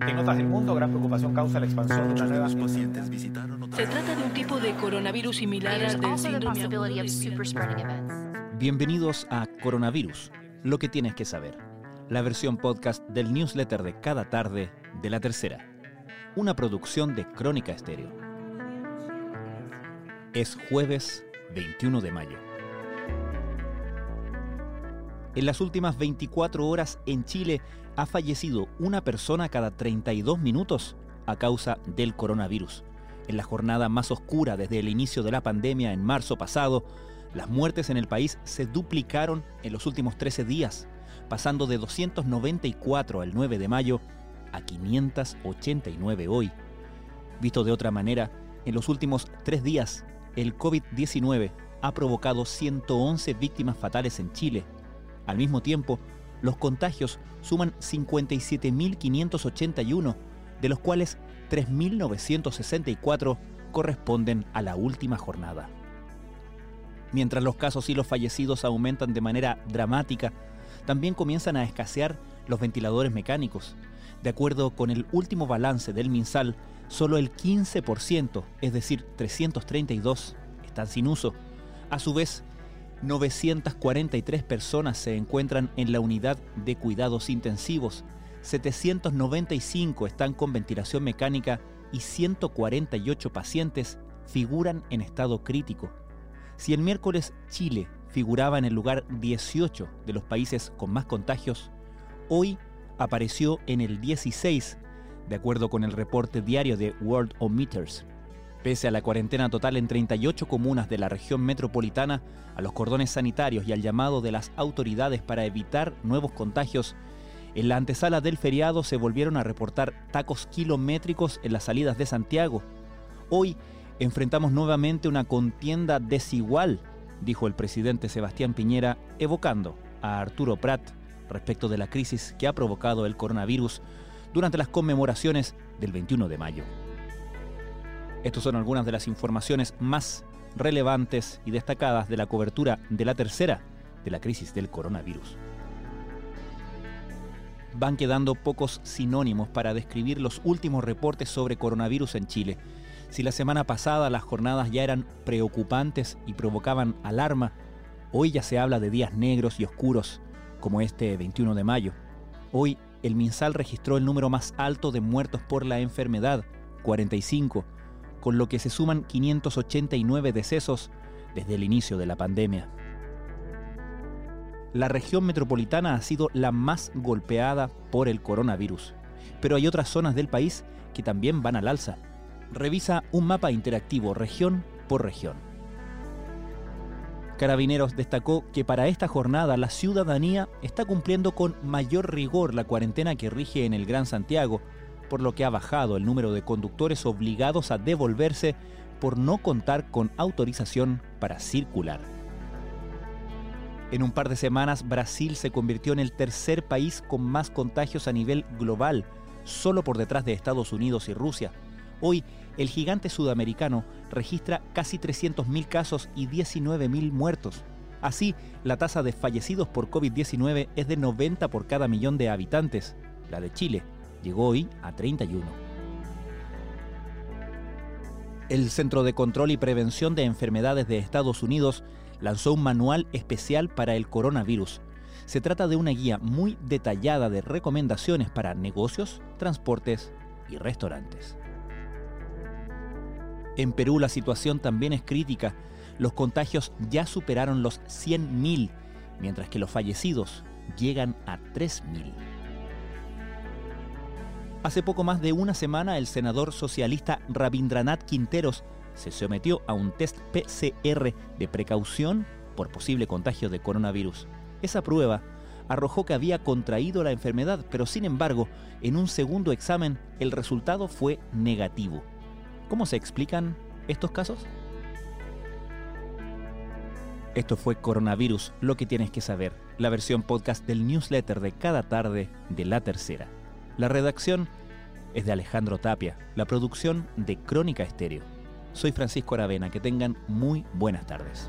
En otras del mundo, gran preocupación causa la expansión de una nueva... pacientes visitaron Se trata de un tipo de coronavirus similar al del síndrome agudo Bienvenidos a Coronavirus, lo que tienes que saber. La versión podcast del newsletter de cada tarde de la tercera. Una producción de Crónica Estéreo. Es jueves 21 de mayo. En las últimas 24 horas en Chile ha fallecido una persona cada 32 minutos a causa del coronavirus. En la jornada más oscura desde el inicio de la pandemia en marzo pasado, las muertes en el país se duplicaron en los últimos 13 días, pasando de 294 al 9 de mayo a 589 hoy. Visto de otra manera, en los últimos tres días, el COVID-19 ha provocado 111 víctimas fatales en Chile, al mismo tiempo, los contagios suman 57.581, de los cuales 3.964 corresponden a la última jornada. Mientras los casos y los fallecidos aumentan de manera dramática, también comienzan a escasear los ventiladores mecánicos. De acuerdo con el último balance del MinSal, solo el 15%, es decir, 332, están sin uso. A su vez, 943 personas se encuentran en la unidad de cuidados intensivos, 795 están con ventilación mecánica y 148 pacientes figuran en estado crítico. Si el miércoles Chile figuraba en el lugar 18 de los países con más contagios, hoy apareció en el 16, de acuerdo con el reporte diario de World Meters. Pese a la cuarentena total en 38 comunas de la región metropolitana, a los cordones sanitarios y al llamado de las autoridades para evitar nuevos contagios, en la antesala del feriado se volvieron a reportar tacos kilométricos en las salidas de Santiago. Hoy enfrentamos nuevamente una contienda desigual, dijo el presidente Sebastián Piñera, evocando a Arturo Prat respecto de la crisis que ha provocado el coronavirus durante las conmemoraciones del 21 de mayo. Estas son algunas de las informaciones más relevantes y destacadas de la cobertura de la tercera de la crisis del coronavirus. Van quedando pocos sinónimos para describir los últimos reportes sobre coronavirus en Chile. Si la semana pasada las jornadas ya eran preocupantes y provocaban alarma, hoy ya se habla de días negros y oscuros, como este 21 de mayo. Hoy el MinSal registró el número más alto de muertos por la enfermedad, 45, con lo que se suman 589 decesos desde el inicio de la pandemia. La región metropolitana ha sido la más golpeada por el coronavirus, pero hay otras zonas del país que también van al alza. Revisa un mapa interactivo región por región. Carabineros destacó que para esta jornada la ciudadanía está cumpliendo con mayor rigor la cuarentena que rige en el Gran Santiago, por lo que ha bajado el número de conductores obligados a devolverse por no contar con autorización para circular. En un par de semanas, Brasil se convirtió en el tercer país con más contagios a nivel global, solo por detrás de Estados Unidos y Rusia. Hoy, el gigante sudamericano registra casi 300.000 casos y 19.000 muertos. Así, la tasa de fallecidos por COVID-19 es de 90 por cada millón de habitantes. La de Chile llegó hoy a 31. El Centro de Control y Prevención de Enfermedades de Estados Unidos lanzó un manual especial para el coronavirus. Se trata de una guía muy detallada de recomendaciones para negocios, transportes y restaurantes. En Perú la situación también es crítica. Los contagios ya superaron los 100.000, mientras que los fallecidos llegan a 3.000. Hace poco más de una semana el senador socialista Rabindranath Quinteros se sometió a un test PCR de precaución por posible contagio de coronavirus. Esa prueba arrojó que había contraído la enfermedad, pero sin embargo, en un segundo examen el resultado fue negativo. ¿Cómo se explican estos casos? Esto fue Coronavirus, lo que tienes que saber, la versión podcast del newsletter de cada tarde de la tercera. La redacción es de Alejandro Tapia, la producción de Crónica Estéreo. Soy Francisco Aravena, que tengan muy buenas tardes.